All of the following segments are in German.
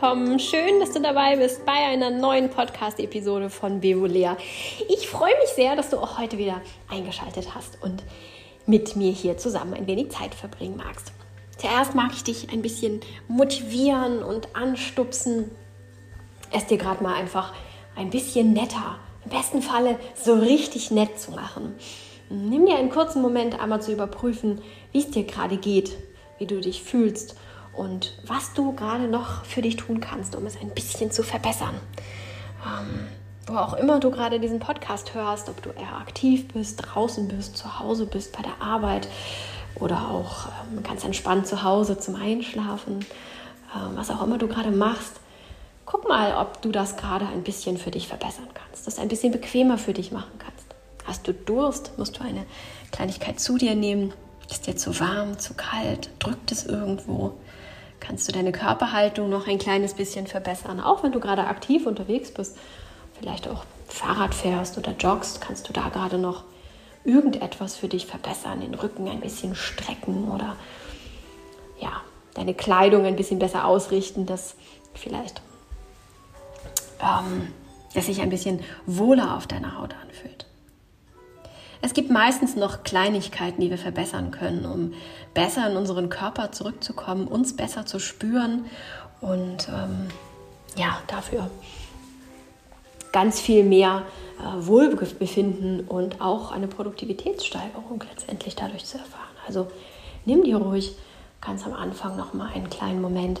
willkommen. Schön, dass du dabei bist bei einer neuen Podcast-Episode von Bevolea. Ich freue mich sehr, dass du auch heute wieder eingeschaltet hast und mit mir hier zusammen ein wenig Zeit verbringen magst. Zuerst mag ich dich ein bisschen motivieren und anstupsen, es dir gerade mal einfach ein bisschen netter, im besten Falle so richtig nett zu machen. Nimm dir einen kurzen Moment einmal zu überprüfen, wie es dir gerade geht, wie du dich fühlst und was du gerade noch für dich tun kannst, um es ein bisschen zu verbessern. Ähm, wo auch immer du gerade diesen Podcast hörst, ob du eher aktiv bist, draußen bist, zu Hause bist, bei der Arbeit oder auch ähm, ganz entspannt zu Hause zum Einschlafen, ähm, was auch immer du gerade machst, guck mal, ob du das gerade ein bisschen für dich verbessern kannst, das ein bisschen bequemer für dich machen kannst. Hast du Durst, musst du eine Kleinigkeit zu dir nehmen. Ist dir zu warm, zu kalt, drückt es irgendwo? Kannst du deine Körperhaltung noch ein kleines bisschen verbessern. Auch wenn du gerade aktiv unterwegs bist, vielleicht auch Fahrrad fährst oder joggst, kannst du da gerade noch irgendetwas für dich verbessern, den Rücken ein bisschen strecken oder ja, deine Kleidung ein bisschen besser ausrichten, dass vielleicht ähm, dass sich ein bisschen wohler auf deiner Haut anfühlt. Es gibt meistens noch Kleinigkeiten, die wir verbessern können, um besser in unseren Körper zurückzukommen, uns besser zu spüren und ähm, ja, dafür ganz viel mehr äh, Wohlbefinden und auch eine Produktivitätssteigerung letztendlich dadurch zu erfahren. Also nimm dir ruhig ganz am Anfang noch mal einen kleinen Moment,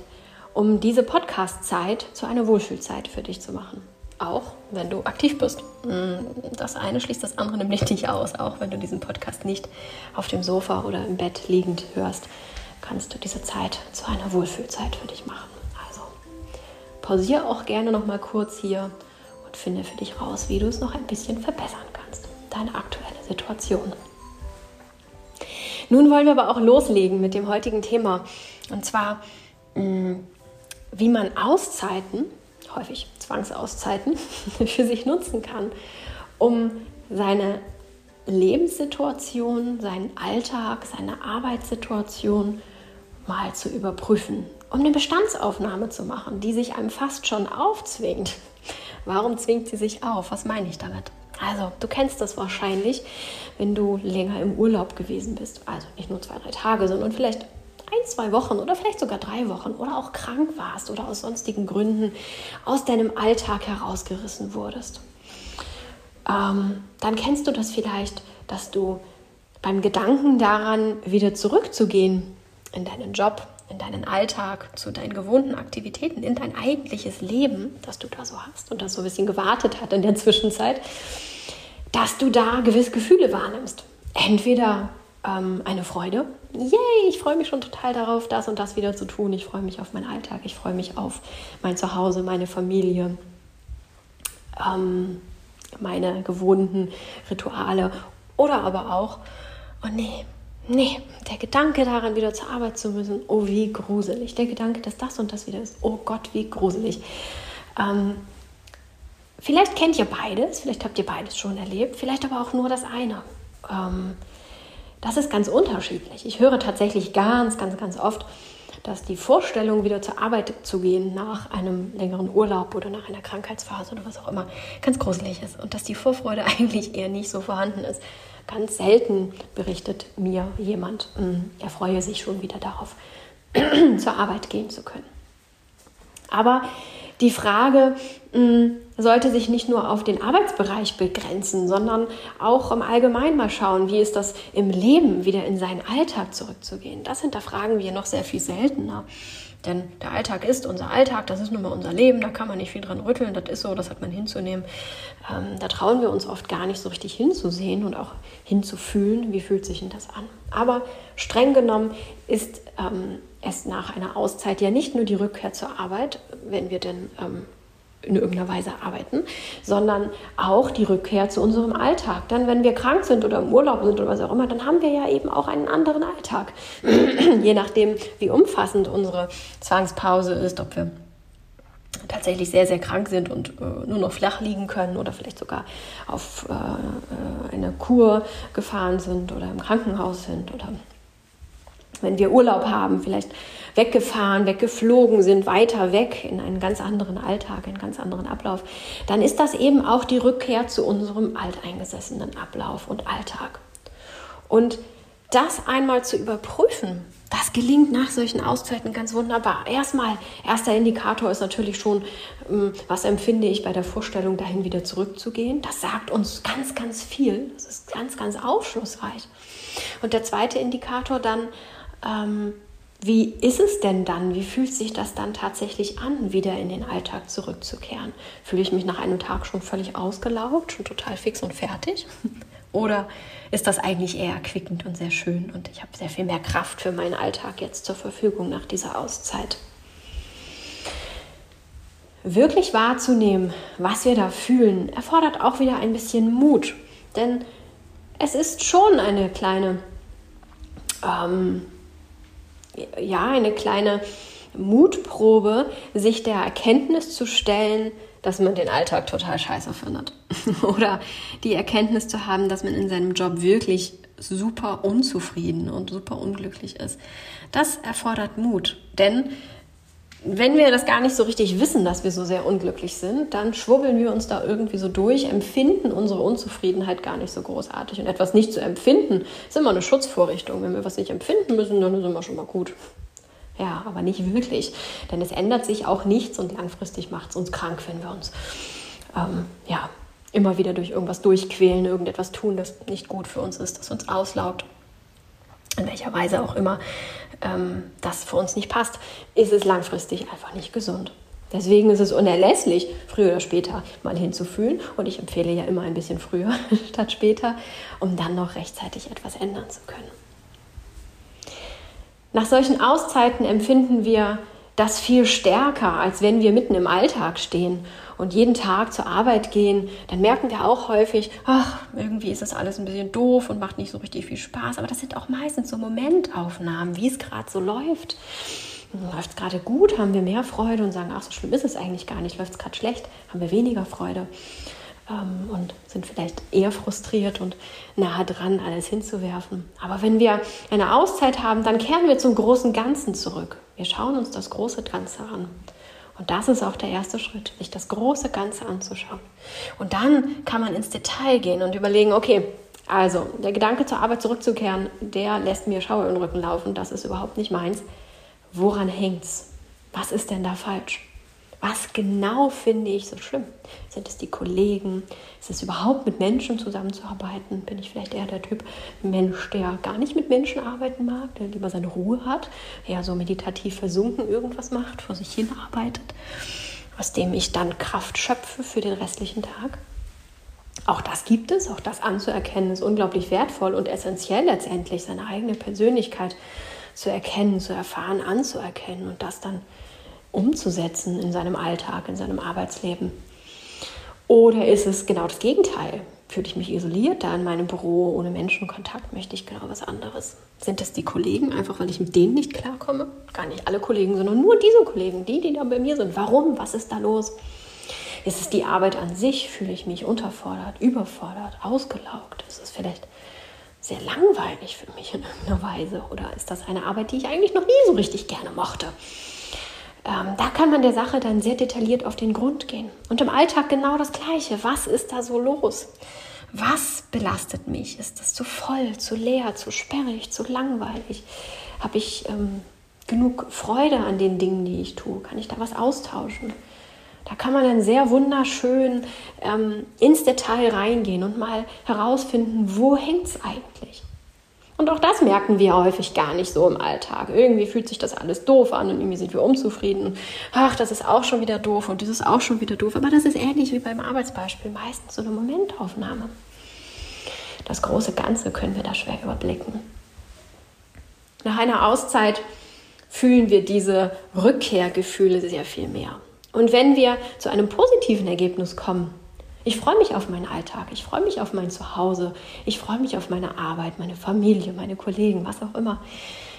um diese Podcast-Zeit zu einer Wohlfühlzeit für dich zu machen auch wenn du aktiv bist. Mm, das eine schließt das andere nämlich nicht aus. Auch wenn du diesen Podcast nicht auf dem Sofa oder im Bett liegend hörst, kannst du diese Zeit zu einer Wohlfühlzeit für dich machen. Also pausiere auch gerne noch mal kurz hier und finde für dich raus, wie du es noch ein bisschen verbessern kannst. Deine aktuelle Situation. Nun wollen wir aber auch loslegen mit dem heutigen Thema. Und zwar, mm, wie man Auszeiten häufig Zwangsauszeiten für sich nutzen kann, um seine Lebenssituation, seinen Alltag, seine Arbeitssituation mal zu überprüfen, um eine Bestandsaufnahme zu machen, die sich einem fast schon aufzwingt. Warum zwingt sie sich auf? Was meine ich damit? Also, du kennst das wahrscheinlich, wenn du länger im Urlaub gewesen bist. Also nicht nur zwei, drei Tage, sondern vielleicht ein, zwei Wochen oder vielleicht sogar drei Wochen oder auch krank warst oder aus sonstigen Gründen aus deinem Alltag herausgerissen wurdest, ähm, dann kennst du das vielleicht, dass du beim Gedanken daran, wieder zurückzugehen in deinen Job, in deinen Alltag, zu deinen gewohnten Aktivitäten, in dein eigentliches Leben, das du da so hast und das so ein bisschen gewartet hat in der Zwischenzeit, dass du da gewisse Gefühle wahrnimmst. Entweder ähm, eine Freude. Yay, ich freue mich schon total darauf, das und das wieder zu tun. Ich freue mich auf meinen Alltag, ich freue mich auf mein Zuhause, meine Familie, ähm, meine gewohnten Rituale. Oder aber auch, oh nee, nee, der Gedanke daran, wieder zur Arbeit zu müssen, oh wie gruselig. Der Gedanke, dass das und das wieder ist, oh Gott, wie gruselig. Ähm, vielleicht kennt ihr beides, vielleicht habt ihr beides schon erlebt, vielleicht aber auch nur das eine. Ähm, das ist ganz unterschiedlich. Ich höre tatsächlich ganz, ganz, ganz oft, dass die Vorstellung, wieder zur Arbeit zu gehen nach einem längeren Urlaub oder nach einer Krankheitsphase oder was auch immer, ganz gruselig ist und dass die Vorfreude eigentlich eher nicht so vorhanden ist. Ganz selten berichtet mir jemand, hm, er freue sich schon wieder darauf, zur Arbeit gehen zu können. Aber die Frage hm, sollte sich nicht nur auf den Arbeitsbereich begrenzen, sondern auch im Allgemeinen mal schauen, wie ist das im Leben, wieder in seinen Alltag zurückzugehen. Das hinterfragen wir noch sehr viel seltener. Denn der Alltag ist unser Alltag, das ist nun mal unser Leben, da kann man nicht viel dran rütteln, das ist so, das hat man hinzunehmen. Ähm, da trauen wir uns oft gar nicht so richtig hinzusehen und auch hinzufühlen, wie fühlt sich denn das an. Aber streng genommen ist ähm, es nach einer Auszeit ja nicht nur die Rückkehr zur Arbeit, wenn wir denn ähm, in irgendeiner Weise arbeiten, sondern auch die Rückkehr zu unserem Alltag. Dann, wenn wir krank sind oder im Urlaub sind oder was auch immer, dann haben wir ja eben auch einen anderen Alltag. Je nachdem, wie umfassend unsere Zwangspause ist, ob wir tatsächlich sehr, sehr krank sind und äh, nur noch flach liegen können oder vielleicht sogar auf äh, äh eine Kur gefahren sind oder im Krankenhaus sind oder wenn wir Urlaub haben, vielleicht weggefahren, weggeflogen sind, weiter weg in einen ganz anderen Alltag, einen ganz anderen Ablauf, dann ist das eben auch die Rückkehr zu unserem alteingesessenen Ablauf und Alltag. Und das einmal zu überprüfen, das gelingt nach solchen Auszeiten ganz wunderbar. Erstmal, erster Indikator ist natürlich schon, ähm, was empfinde ich bei der Vorstellung, dahin wieder zurückzugehen. Das sagt uns ganz, ganz viel. Das ist ganz, ganz aufschlussreich. Und der zweite Indikator dann, ähm, wie ist es denn dann? Wie fühlt sich das dann tatsächlich an, wieder in den Alltag zurückzukehren? Fühle ich mich nach einem Tag schon völlig ausgelaugt, schon total fix und fertig? Oder ist das eigentlich eher erquickend und sehr schön und ich habe sehr viel mehr Kraft für meinen Alltag jetzt zur Verfügung nach dieser Auszeit? Wirklich wahrzunehmen, was wir da fühlen, erfordert auch wieder ein bisschen Mut. Denn es ist schon eine kleine, ähm, ja, eine kleine Mutprobe, sich der Erkenntnis zu stellen, dass man den Alltag total scheiße findet. Oder die Erkenntnis zu haben, dass man in seinem Job wirklich super unzufrieden und super unglücklich ist. Das erfordert Mut. Denn wenn wir das gar nicht so richtig wissen, dass wir so sehr unglücklich sind, dann schwubbeln wir uns da irgendwie so durch, empfinden unsere Unzufriedenheit gar nicht so großartig. Und etwas nicht zu empfinden, ist immer eine Schutzvorrichtung. Wenn wir was nicht empfinden müssen, dann sind wir schon mal gut. Ja, aber nicht wirklich. Denn es ändert sich auch nichts und langfristig macht es uns krank, wenn wir uns ähm, ja, immer wieder durch irgendwas durchquälen, irgendetwas tun, das nicht gut für uns ist, das uns auslaugt. In welcher Weise auch immer ähm, das für uns nicht passt, ist es langfristig einfach nicht gesund. Deswegen ist es unerlässlich, früher oder später mal hinzufühlen. Und ich empfehle ja immer ein bisschen früher statt später, um dann noch rechtzeitig etwas ändern zu können. Nach solchen Auszeiten empfinden wir das viel stärker, als wenn wir mitten im Alltag stehen und jeden Tag zur Arbeit gehen. Dann merken wir auch häufig, ach, irgendwie ist das alles ein bisschen doof und macht nicht so richtig viel Spaß. Aber das sind auch meistens so Momentaufnahmen, wie es gerade so läuft. Läuft es gerade gut, haben wir mehr Freude und sagen, ach, so schlimm ist es eigentlich gar nicht. Läuft es gerade schlecht, haben wir weniger Freude ähm, und sind vielleicht eher frustriert und nahe dran, alles hinzuwerfen. Aber wenn wir eine Auszeit haben, dann kehren wir zum großen Ganzen zurück. Wir schauen uns das große Ganze an. Und das ist auch der erste Schritt, sich das große Ganze anzuschauen. Und dann kann man ins Detail gehen und überlegen, okay, also der Gedanke zur Arbeit zurückzukehren, der lässt mir Schauer im Rücken laufen, das ist überhaupt nicht meins. Woran hängt's? Was ist denn da falsch? Was genau finde ich so schlimm? Sind es die Kollegen? Ist es überhaupt mit Menschen zusammenzuarbeiten? Bin ich vielleicht eher der Typ Mensch, der gar nicht mit Menschen arbeiten mag, der lieber seine Ruhe hat, eher so meditativ versunken irgendwas macht, vor sich hin arbeitet, aus dem ich dann Kraft schöpfe für den restlichen Tag? Auch das gibt es, auch das anzuerkennen ist unglaublich wertvoll und essentiell letztendlich, seine eigene Persönlichkeit zu erkennen, zu erfahren, anzuerkennen und das dann umzusetzen in seinem Alltag, in seinem Arbeitsleben? Oder ist es genau das Gegenteil? Fühle ich mich isoliert da in meinem Büro ohne Menschenkontakt? Möchte ich genau was anderes? Sind das die Kollegen, einfach weil ich mit denen nicht klarkomme? Gar nicht alle Kollegen, sondern nur diese Kollegen, die, die da bei mir sind. Warum? Was ist da los? Ist es die Arbeit an sich? Fühle ich mich unterfordert, überfordert, ausgelaugt? Ist es vielleicht sehr langweilig für mich in irgendeiner Weise? Oder ist das eine Arbeit, die ich eigentlich noch nie so richtig gerne mochte? Ähm, da kann man der Sache dann sehr detailliert auf den Grund gehen. Und im Alltag genau das Gleiche. Was ist da so los? Was belastet mich? Ist das zu voll, zu leer, zu sperrig, zu langweilig? Habe ich ähm, genug Freude an den Dingen, die ich tue? Kann ich da was austauschen? Da kann man dann sehr wunderschön ähm, ins Detail reingehen und mal herausfinden, wo hängt es eigentlich? Und auch das merken wir häufig gar nicht so im Alltag. Irgendwie fühlt sich das alles doof an und irgendwie sind wir unzufrieden. Ach, das ist auch schon wieder doof und das ist auch schon wieder doof. Aber das ist ähnlich wie beim Arbeitsbeispiel, meistens so eine Momentaufnahme. Das große Ganze können wir da schwer überblicken. Nach einer Auszeit fühlen wir diese Rückkehrgefühle sehr viel mehr. Und wenn wir zu einem positiven Ergebnis kommen, ich freue mich auf meinen Alltag, ich freue mich auf mein Zuhause, ich freue mich auf meine Arbeit, meine Familie, meine Kollegen, was auch immer.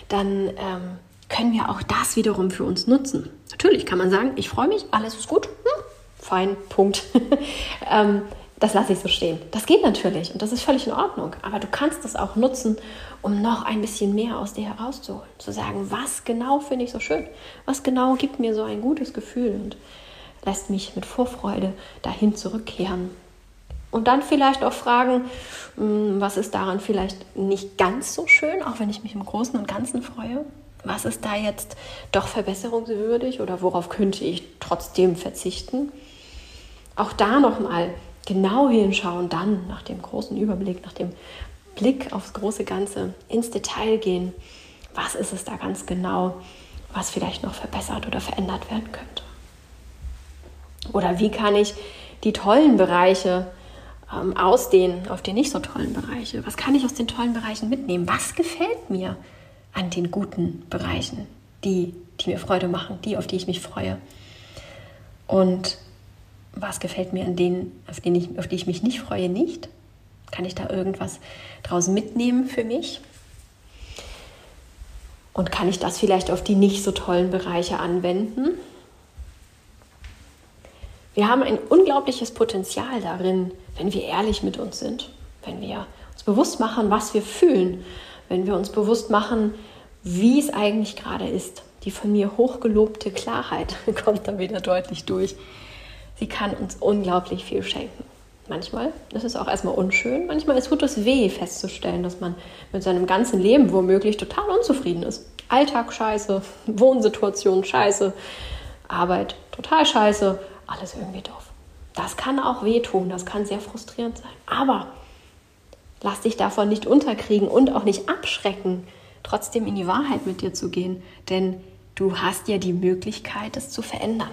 Dann ähm, können wir auch das wiederum für uns nutzen. Natürlich kann man sagen, ich freue mich, alles ist gut, hm, fein, Punkt. ähm, das lasse ich so stehen. Das geht natürlich und das ist völlig in Ordnung. Aber du kannst das auch nutzen, um noch ein bisschen mehr aus dir herauszuholen. Zu sagen, was genau finde ich so schön? Was genau gibt mir so ein gutes Gefühl und lässt mich mit Vorfreude dahin zurückkehren. Und dann vielleicht auch fragen, hm, was ist daran vielleicht nicht ganz so schön, auch wenn ich mich im Großen und Ganzen freue? Was ist da jetzt doch verbesserungswürdig oder worauf könnte ich trotzdem verzichten? Auch da nochmal genau hinschauen, dann nach dem großen Überblick, nach dem Blick aufs große Ganze ins Detail gehen. Was ist es da ganz genau, was vielleicht noch verbessert oder verändert werden könnte? Oder wie kann ich die tollen Bereiche ähm, ausdehnen auf die nicht so tollen Bereiche? Was kann ich aus den tollen Bereichen mitnehmen? Was gefällt mir an den guten Bereichen, die, die mir Freude machen, die, auf die ich mich freue? Und was gefällt mir an denen, auf, denen ich, auf die ich mich nicht freue, nicht? Kann ich da irgendwas draus mitnehmen für mich? Und kann ich das vielleicht auf die nicht so tollen Bereiche anwenden? Wir haben ein unglaubliches Potenzial darin, wenn wir ehrlich mit uns sind, wenn wir uns bewusst machen, was wir fühlen, wenn wir uns bewusst machen, wie es eigentlich gerade ist. Die von mir hochgelobte Klarheit kommt da wieder deutlich durch. Sie kann uns unglaublich viel schenken. Manchmal ist es auch erstmal unschön, manchmal tut es weh festzustellen, dass man mit seinem ganzen Leben womöglich total unzufrieden ist. Alltag scheiße, Wohnsituation scheiße, Arbeit total scheiße, alles irgendwie doof. Das kann auch wehtun, das kann sehr frustrierend sein. Aber lass dich davon nicht unterkriegen und auch nicht abschrecken, trotzdem in die Wahrheit mit dir zu gehen, denn du hast ja die Möglichkeit, es zu verändern.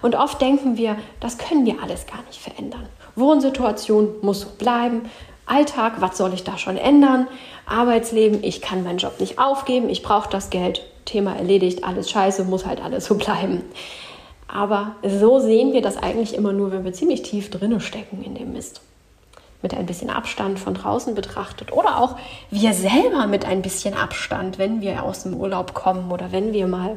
Und oft denken wir, das können wir alles gar nicht verändern. Wohnsituation muss so bleiben. Alltag, was soll ich da schon ändern? Arbeitsleben, ich kann meinen Job nicht aufgeben, ich brauche das Geld. Thema erledigt, alles scheiße, muss halt alles so bleiben. Aber so sehen wir das eigentlich immer nur, wenn wir ziemlich tief drinne stecken in dem Mist. Mit ein bisschen Abstand von draußen betrachtet oder auch wir selber mit ein bisschen Abstand, wenn wir aus dem Urlaub kommen oder wenn wir mal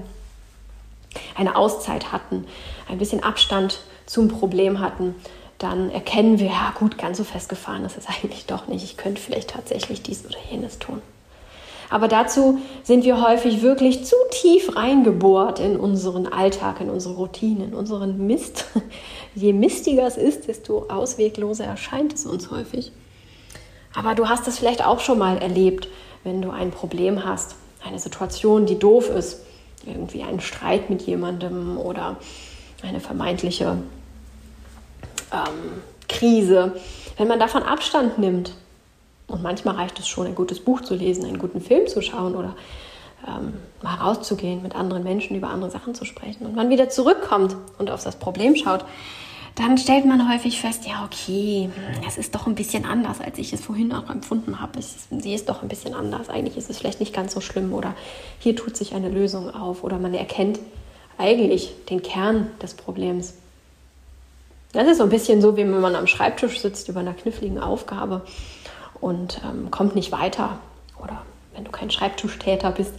eine Auszeit hatten, ein bisschen Abstand zum Problem hatten, dann erkennen wir, ja gut, ganz so festgefahren ist es eigentlich doch nicht. Ich könnte vielleicht tatsächlich dies oder jenes tun. Aber dazu sind wir häufig wirklich zu tief reingebohrt in unseren Alltag, in unsere Routine, in unseren Mist. Je mistiger es ist, desto auswegloser erscheint es uns häufig. Aber du hast es vielleicht auch schon mal erlebt, wenn du ein Problem hast, eine Situation, die doof ist, irgendwie einen Streit mit jemandem oder eine vermeintliche ähm, Krise. Wenn man davon Abstand nimmt und manchmal reicht es schon, ein gutes Buch zu lesen, einen guten Film zu schauen oder ähm, mal rauszugehen, mit anderen Menschen über andere Sachen zu sprechen. Und man wieder zurückkommt und auf das Problem schaut, dann stellt man häufig fest, ja, okay, es ist doch ein bisschen anders, als ich es vorhin auch empfunden habe. Ich sehe es doch ein bisschen anders. Eigentlich ist es vielleicht nicht ganz so schlimm oder hier tut sich eine Lösung auf oder man erkennt eigentlich den Kern des Problems. Das ist so ein bisschen so, wie wenn man am Schreibtisch sitzt über einer kniffligen Aufgabe und ähm, kommt nicht weiter. Oder wenn du kein Schreibtischtäter bist,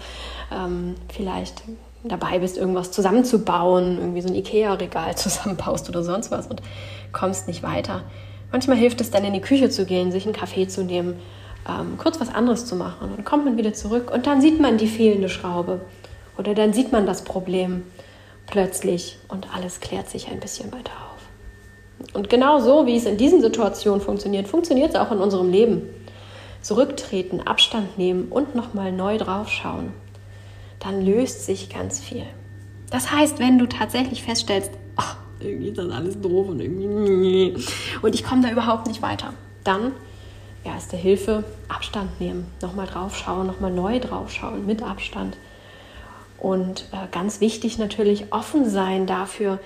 ähm, vielleicht dabei bist, irgendwas zusammenzubauen, irgendwie so ein Ikea-Regal zusammenbaust oder sonst was und kommst nicht weiter. Manchmal hilft es dann in die Küche zu gehen, sich einen Kaffee zu nehmen, ähm, kurz was anderes zu machen. Und dann kommt man wieder zurück und dann sieht man die fehlende Schraube oder dann sieht man das Problem plötzlich und alles klärt sich ein bisschen weiter auf. Und genau so, wie es in diesen Situationen funktioniert, funktioniert es auch in unserem Leben. Zurücktreten, Abstand nehmen und nochmal neu draufschauen. Dann löst sich ganz viel. Das heißt, wenn du tatsächlich feststellst, ach, irgendwie ist das alles doof und irgendwie und ich komme da überhaupt nicht weiter, dann erste Hilfe, Abstand nehmen, nochmal draufschauen, nochmal neu draufschauen, mit Abstand. Und äh, ganz wichtig natürlich offen sein dafür,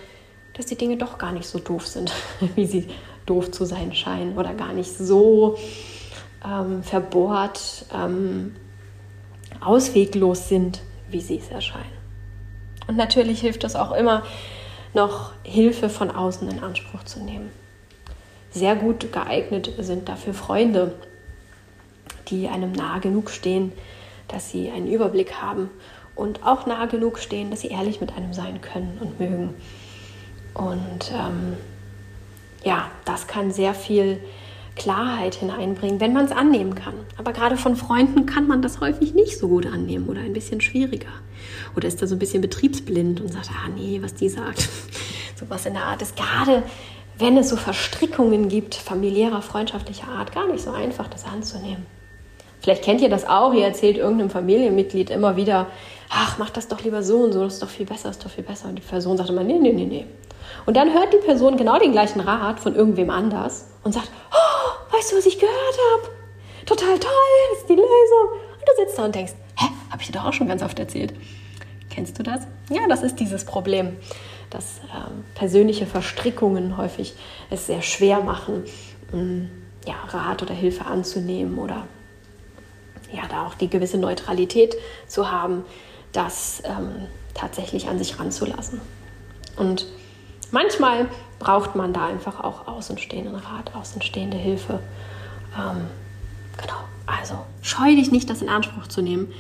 dass die Dinge doch gar nicht so doof sind, wie sie doof zu sein scheinen oder gar nicht so ähm, verbohrt, ähm, ausweglos sind, wie sie es erscheinen. Und natürlich hilft es auch immer, noch Hilfe von außen in Anspruch zu nehmen. Sehr gut geeignet sind dafür Freunde, die einem nahe genug stehen, dass sie einen Überblick haben und auch nahe genug stehen, dass sie ehrlich mit einem sein können und mögen. Und ähm, ja, das kann sehr viel Klarheit hineinbringen, wenn man es annehmen kann. Aber gerade von Freunden kann man das häufig nicht so gut annehmen oder ein bisschen schwieriger. Oder ist da so ein bisschen betriebsblind und sagt, ah nee, was die sagt. Sowas in der Art ist gerade, wenn es so Verstrickungen gibt, familiärer, freundschaftlicher Art, gar nicht so einfach, das anzunehmen. Vielleicht kennt ihr das auch, ihr erzählt irgendeinem Familienmitglied immer wieder, ach, mach das doch lieber so und so, das ist doch viel besser, das ist doch viel besser. Und die Person sagt immer, nee, nee, nee, nee. Und dann hört die Person genau den gleichen Rat von irgendwem anders und sagt, oh, weißt du, was ich gehört habe? Total toll, das ist die Lösung. Und du sitzt da und denkst, hä, habe ich dir doch auch schon ganz oft erzählt. Kennst du das? Ja, das ist dieses Problem, dass ähm, persönliche Verstrickungen häufig es sehr schwer machen, ähm, ja, Rat oder Hilfe anzunehmen oder ja, da auch die gewisse Neutralität zu haben, das ähm, tatsächlich an sich ranzulassen. Und manchmal braucht man da einfach auch außenstehenden Rat, außenstehende Hilfe. Ähm, genau, also scheu dich nicht, das in Anspruch zu nehmen,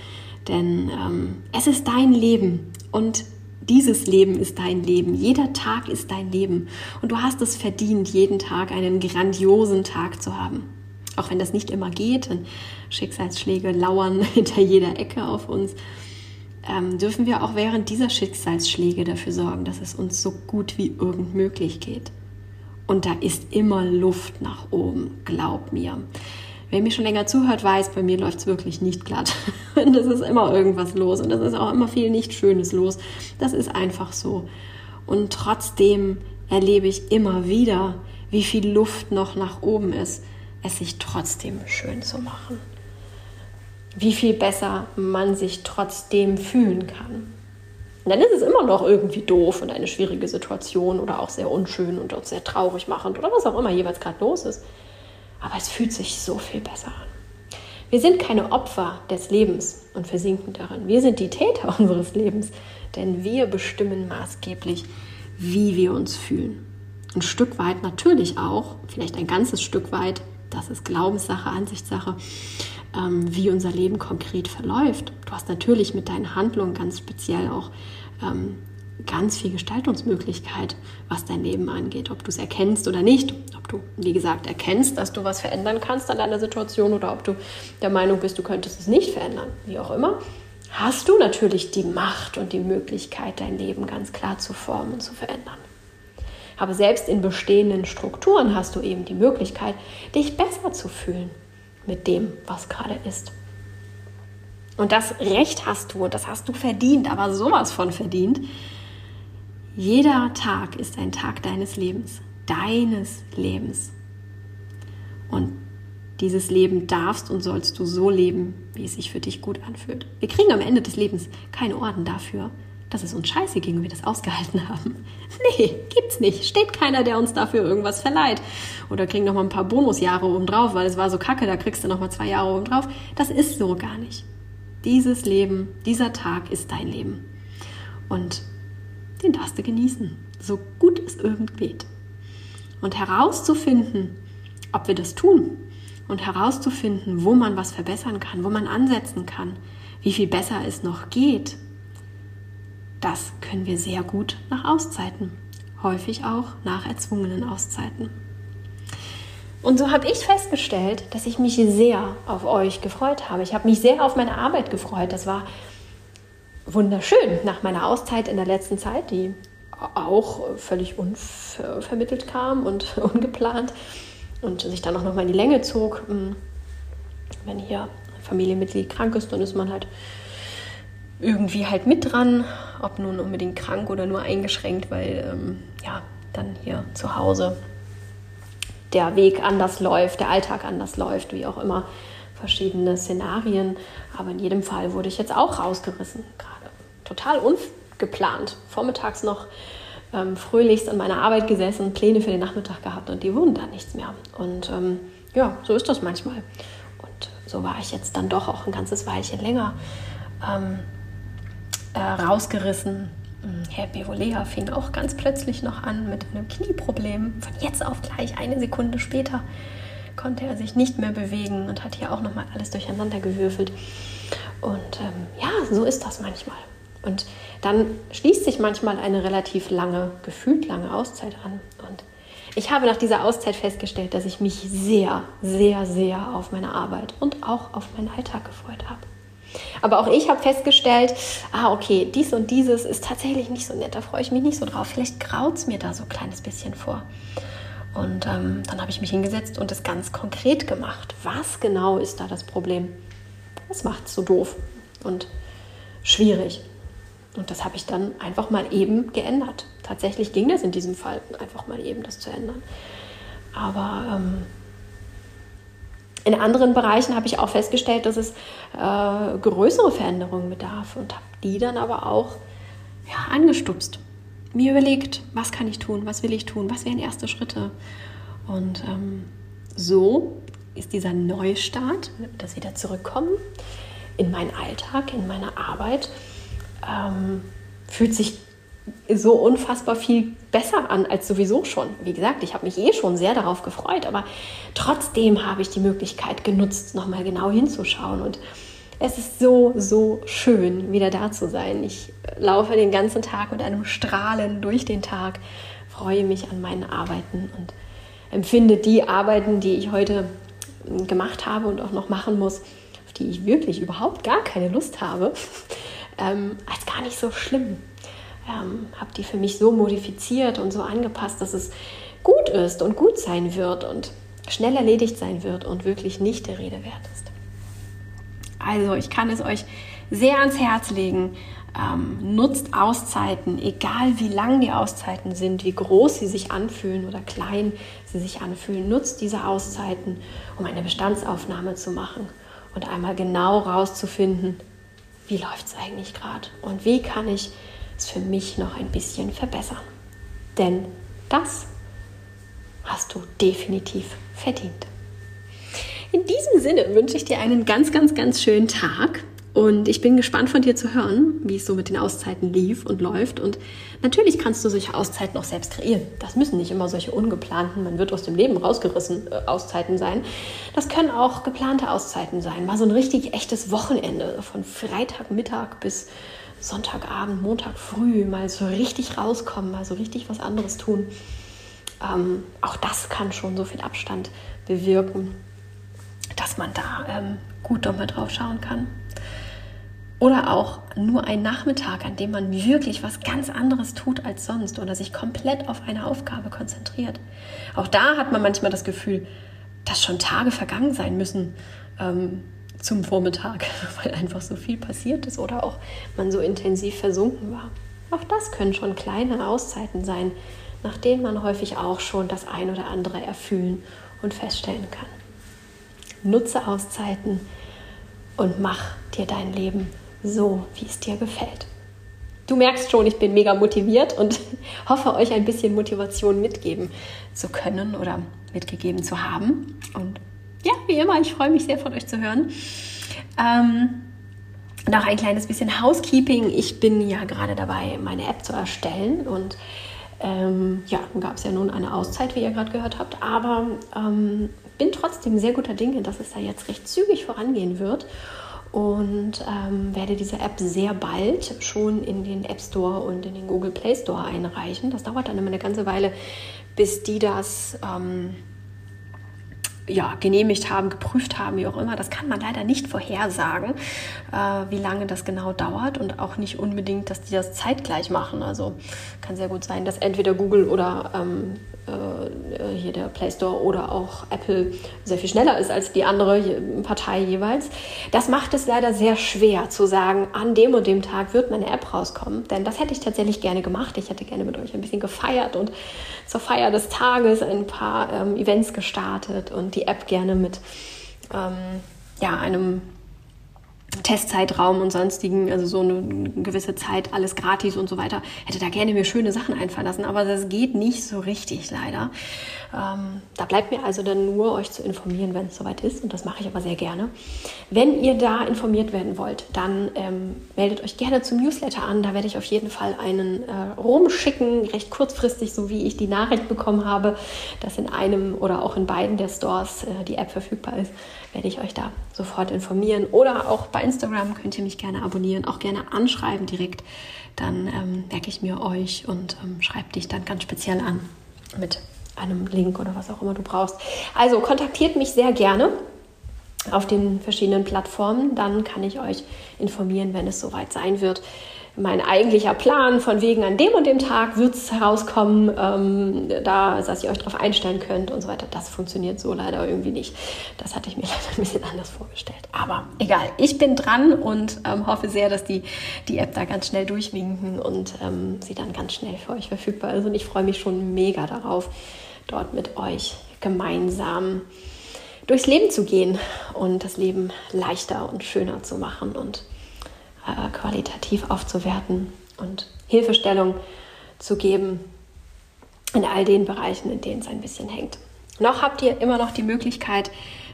denn ähm, es ist dein Leben und dieses Leben ist dein Leben. Jeder Tag ist dein Leben. Und du hast es verdient, jeden Tag einen grandiosen Tag zu haben. Auch wenn das nicht immer geht, denn Schicksalsschläge lauern hinter jeder Ecke auf uns, ähm, dürfen wir auch während dieser Schicksalsschläge dafür sorgen, dass es uns so gut wie irgend möglich geht. Und da ist immer Luft nach oben, glaub mir. Wer mir schon länger zuhört, weiß, bei mir läuft es wirklich nicht glatt. Und es ist immer irgendwas los und es ist auch immer viel nicht Schönes los. Das ist einfach so. Und trotzdem erlebe ich immer wieder, wie viel Luft noch nach oben ist es sich trotzdem schön zu machen. Wie viel besser man sich trotzdem fühlen kann. Und dann ist es immer noch irgendwie doof und eine schwierige Situation oder auch sehr unschön und auch sehr traurig machend oder was auch immer jeweils gerade los ist. Aber es fühlt sich so viel besser an. Wir sind keine Opfer des Lebens und versinken darin. Wir sind die Täter unseres Lebens, denn wir bestimmen maßgeblich, wie wir uns fühlen. Ein Stück weit natürlich auch, vielleicht ein ganzes Stück weit, das ist Glaubenssache, Ansichtssache, ähm, wie unser Leben konkret verläuft. Du hast natürlich mit deinen Handlungen ganz speziell auch ähm, ganz viel Gestaltungsmöglichkeit, was dein Leben angeht, ob du es erkennst oder nicht, ob du, wie gesagt, erkennst, dass du was verändern kannst an deiner Situation oder ob du der Meinung bist, du könntest es nicht verändern, wie auch immer, hast du natürlich die Macht und die Möglichkeit, dein Leben ganz klar zu formen und zu verändern. Aber selbst in bestehenden Strukturen hast du eben die Möglichkeit, dich besser zu fühlen mit dem, was gerade ist. Und das Recht hast du, das hast du verdient, aber sowas von verdient. Jeder Tag ist ein Tag deines Lebens, deines Lebens. Und dieses Leben darfst und sollst du so leben, wie es sich für dich gut anfühlt. Wir kriegen am Ende des Lebens keine Orden dafür, dass es uns scheiße ging, wie wir das ausgehalten haben. Nee, gibt's nicht. Steht keiner, der uns dafür irgendwas verleiht. Oder kriegen noch mal ein paar Bonusjahre obendrauf, weil es war so kacke, da kriegst du noch mal zwei Jahre obendrauf. Das ist so gar nicht. Dieses Leben, dieser Tag ist dein Leben. Und den darfst du genießen, so gut es irgend geht. Und herauszufinden, ob wir das tun und herauszufinden, wo man was verbessern kann, wo man ansetzen kann, wie viel besser es noch geht, das können wir sehr gut nach Auszeiten, häufig auch nach erzwungenen Auszeiten. Und so habe ich festgestellt, dass ich mich sehr auf euch gefreut habe. Ich habe mich sehr auf meine Arbeit gefreut. Das war wunderschön nach meiner Auszeit in der letzten Zeit, die auch völlig unvermittelt kam und ungeplant und sich dann auch noch mal in die Länge zog. Hm, wenn hier ein Familienmitglied krank ist, dann ist man halt irgendwie halt mit dran, ob nun unbedingt krank oder nur eingeschränkt, weil ähm, ja dann hier zu Hause der Weg anders läuft, der Alltag anders läuft, wie auch immer, verschiedene Szenarien. Aber in jedem Fall wurde ich jetzt auch rausgerissen, gerade total ungeplant. Vormittags noch ähm, fröhlichst an meiner Arbeit gesessen, Pläne für den Nachmittag gehabt und die wurden dann nichts mehr. Und ähm, ja, so ist das manchmal. Und so war ich jetzt dann doch auch ein ganzes Weilchen länger ähm, äh, rausgerissen. Hm, Herr Bevolea fing auch ganz plötzlich noch an mit einem Knieproblem. Von jetzt auf gleich, eine Sekunde später, konnte er sich nicht mehr bewegen und hat hier auch nochmal alles durcheinander gewürfelt. Und ähm, ja, so ist das manchmal. Und dann schließt sich manchmal eine relativ lange, gefühlt lange Auszeit an. Und Ich habe nach dieser Auszeit festgestellt, dass ich mich sehr, sehr, sehr auf meine Arbeit und auch auf meinen Alltag gefreut habe. Aber auch ich habe festgestellt, ah, okay, dies und dieses ist tatsächlich nicht so nett, da freue ich mich nicht so drauf. Vielleicht graut es mir da so ein kleines bisschen vor. Und ähm, dann habe ich mich hingesetzt und es ganz konkret gemacht. Was genau ist da das Problem? Was macht es so doof und schwierig? Und das habe ich dann einfach mal eben geändert. Tatsächlich ging das in diesem Fall einfach mal eben, das zu ändern. Aber ähm, in anderen Bereichen habe ich auch festgestellt, dass es äh, größere Veränderungen bedarf und habe die dann aber auch ja, angestupst. Mir überlegt, was kann ich tun, was will ich tun, was wären erste Schritte. Und ähm, so ist dieser Neustart, das wieder zurückkommen in meinen Alltag, in meine Arbeit, ähm, fühlt sich so unfassbar viel besser an als sowieso schon. Wie gesagt, ich habe mich eh schon sehr darauf gefreut, aber trotzdem habe ich die Möglichkeit genutzt, nochmal genau hinzuschauen. Und es ist so, so schön, wieder da zu sein. Ich laufe den ganzen Tag mit einem Strahlen durch den Tag, freue mich an meinen Arbeiten und empfinde die Arbeiten, die ich heute gemacht habe und auch noch machen muss, auf die ich wirklich überhaupt gar keine Lust habe, ähm, als gar nicht so schlimm ähm, habe die für mich so modifiziert und so angepasst, dass es gut ist und gut sein wird und schnell erledigt sein wird und wirklich nicht der Rede wert ist. Also ich kann es euch sehr ans Herz legen. Ähm, nutzt Auszeiten, egal wie lang die Auszeiten sind, wie groß sie sich anfühlen oder klein sie sich anfühlen. Nutzt diese Auszeiten, um eine Bestandsaufnahme zu machen und einmal genau rauszufinden, wie läuft es eigentlich gerade und wie kann ich es für mich noch ein bisschen verbessern. Denn das hast du definitiv verdient. In diesem Sinne wünsche ich dir einen ganz, ganz, ganz schönen Tag. Und ich bin gespannt von dir zu hören, wie es so mit den Auszeiten lief und läuft. Und natürlich kannst du solche Auszeiten auch selbst kreieren. Das müssen nicht immer solche ungeplanten, man wird aus dem Leben rausgerissen äh, Auszeiten sein. Das können auch geplante Auszeiten sein. Mal so ein richtig echtes Wochenende von Freitagmittag bis Sonntagabend, Montag früh mal so richtig rauskommen, mal so richtig was anderes tun. Ähm, auch das kann schon so viel Abstand bewirken, dass man da ähm, gut nochmal drauf schauen kann. Oder auch nur ein Nachmittag, an dem man wirklich was ganz anderes tut als sonst oder sich komplett auf eine Aufgabe konzentriert. Auch da hat man manchmal das Gefühl, dass schon Tage vergangen sein müssen. Ähm, zum Vormittag, weil einfach so viel passiert ist oder auch man so intensiv versunken war. Auch das können schon kleine Auszeiten sein, nach denen man häufig auch schon das ein oder andere erfüllen und feststellen kann. Nutze Auszeiten und mach dir dein Leben so, wie es dir gefällt. Du merkst schon, ich bin mega motiviert und hoffe, euch ein bisschen Motivation mitgeben zu können oder mitgegeben zu haben. Und ja, wie immer, ich freue mich sehr von euch zu hören. Ähm, noch ein kleines bisschen Housekeeping. Ich bin ja gerade dabei, meine App zu erstellen und ähm, ja, gab es ja nun eine Auszeit, wie ihr gerade gehört habt, aber ähm, bin trotzdem sehr guter Dinge, dass es da jetzt recht zügig vorangehen wird und ähm, werde diese App sehr bald schon in den App Store und in den Google Play Store einreichen. Das dauert dann immer eine ganze Weile, bis die das ähm, ja, genehmigt haben, geprüft haben, wie auch immer. Das kann man leider nicht vorhersagen, äh, wie lange das genau dauert und auch nicht unbedingt, dass die das zeitgleich machen. Also kann sehr gut sein, dass entweder Google oder ähm, äh, hier der Play Store oder auch Apple sehr viel schneller ist als die andere Partei jeweils. Das macht es leider sehr schwer zu sagen, an dem und dem Tag wird meine App rauskommen. Denn das hätte ich tatsächlich gerne gemacht. Ich hätte gerne mit euch ein bisschen gefeiert und zur Feier des Tages ein paar ähm, Events gestartet und die App gerne mit ähm, ja, einem Testzeitraum und sonstigen, also so eine gewisse Zeit, alles gratis und so weiter. Hätte da gerne mir schöne Sachen einfallen lassen, aber das geht nicht so richtig leider. Ähm, da bleibt mir also dann nur, euch zu informieren, wenn es soweit ist und das mache ich aber sehr gerne. Wenn ihr da informiert werden wollt, dann ähm, meldet euch gerne zum Newsletter an. Da werde ich auf jeden Fall einen äh, rumschicken, recht kurzfristig, so wie ich die Nachricht bekommen habe, dass in einem oder auch in beiden der Stores äh, die App verfügbar ist werde ich euch da sofort informieren. Oder auch bei Instagram könnt ihr mich gerne abonnieren, auch gerne anschreiben direkt. Dann ähm, merke ich mir euch und ähm, schreibe dich dann ganz speziell an mit einem Link oder was auch immer du brauchst. Also kontaktiert mich sehr gerne auf den verschiedenen Plattformen. Dann kann ich euch informieren, wenn es soweit sein wird. Mein eigentlicher Plan von wegen an dem und dem Tag wird es herauskommen, ähm, da, dass ihr euch darauf einstellen könnt und so weiter. Das funktioniert so leider irgendwie nicht. Das hatte ich mir leider ein bisschen anders vorgestellt. Aber egal, ich bin dran und ähm, hoffe sehr, dass die, die App da ganz schnell durchwinken und ähm, sie dann ganz schnell für euch verfügbar ist. Und ich freue mich schon mega darauf, dort mit euch gemeinsam durchs Leben zu gehen und das Leben leichter und schöner zu machen und äh, qualitativ aufzuwerten und Hilfestellung zu geben in all den Bereichen, in denen es ein bisschen hängt. Noch habt ihr immer noch die Möglichkeit,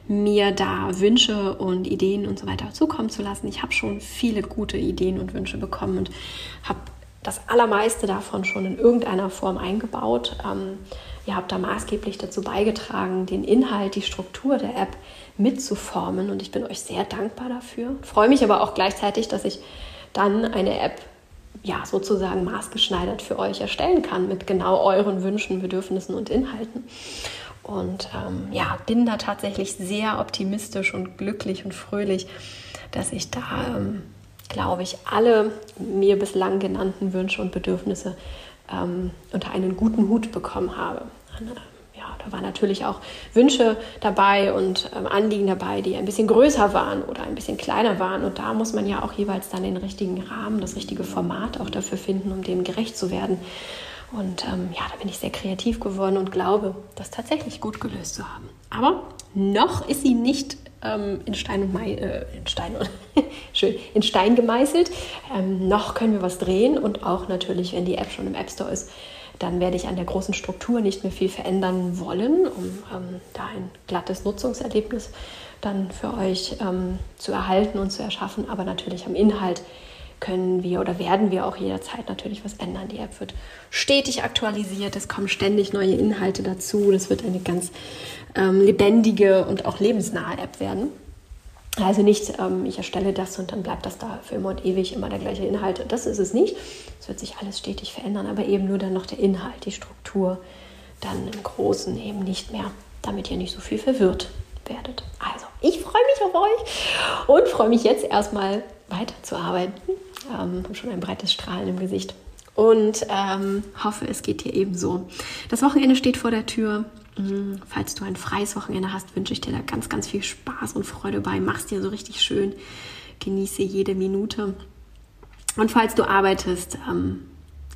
mir da Wünsche und Ideen und so weiter zukommen zu lassen. Ich habe schon viele gute Ideen und Wünsche bekommen und habe das allermeiste davon schon in irgendeiner Form eingebaut. Ähm, ihr habt da maßgeblich dazu beigetragen, den Inhalt, die Struktur der App mitzuformen und ich bin euch sehr dankbar dafür. Freue mich aber auch gleichzeitig, dass ich dann eine App ja sozusagen maßgeschneidert für euch erstellen kann mit genau euren Wünschen, Bedürfnissen und Inhalten. Und ähm, ja, bin da tatsächlich sehr optimistisch und glücklich und fröhlich, dass ich da, ähm, glaube ich, alle mir bislang genannten Wünsche und Bedürfnisse ähm, unter einen guten Hut bekommen habe. Da waren natürlich auch Wünsche dabei und ähm, Anliegen dabei, die ein bisschen größer waren oder ein bisschen kleiner waren. Und da muss man ja auch jeweils dann den richtigen Rahmen, das richtige Format auch dafür finden, um dem gerecht zu werden. Und ähm, ja, da bin ich sehr kreativ geworden und glaube, das tatsächlich gut gelöst zu haben. Aber noch ist sie nicht ähm, in Stein und Mai, äh, in Stein schön in Stein gemeißelt. Ähm, noch können wir was drehen und auch natürlich, wenn die App schon im App Store ist, dann werde ich an der großen Struktur nicht mehr viel verändern wollen, um ähm, da ein glattes Nutzungserlebnis dann für euch ähm, zu erhalten und zu erschaffen, aber natürlich am Inhalt können wir oder werden wir auch jederzeit natürlich was ändern. Die App wird stetig aktualisiert, es kommen ständig neue Inhalte dazu. Das wird eine ganz ähm, lebendige und auch lebensnahe App werden. Also nicht, ähm, ich erstelle das und dann bleibt das da für immer und ewig immer der gleiche Inhalt. Das ist es nicht. Es wird sich alles stetig verändern, aber eben nur dann noch der Inhalt, die Struktur, dann im Großen eben nicht mehr, damit ihr nicht so viel verwirrt werdet. Also, ich freue mich auf euch und freue mich jetzt erstmal weiterzuarbeiten ähm, habe schon ein breites Strahlen im Gesicht und ähm, hoffe, es geht dir ebenso. Das Wochenende steht vor der Tür. Mhm. Falls du ein freies Wochenende hast, wünsche ich dir da ganz, ganz viel Spaß und Freude bei. Mach's dir so richtig schön. Genieße jede Minute. Und falls du arbeitest, ähm,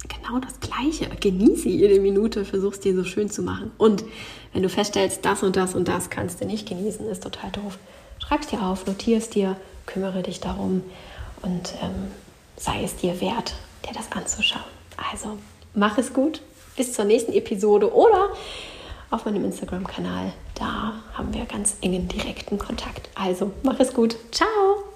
genau das Gleiche. Genieße jede Minute, versuch's dir so schön zu machen. Und wenn du feststellst, das und das und das kannst du nicht genießen, ist total doof. Schreib's dir auf, notierst dir, kümmere dich darum und ähm, sei es dir wert, dir das anzuschauen. Also mach es gut, bis zur nächsten Episode oder auf meinem Instagram-Kanal. Da haben wir ganz engen direkten Kontakt. Also mach es gut. Ciao!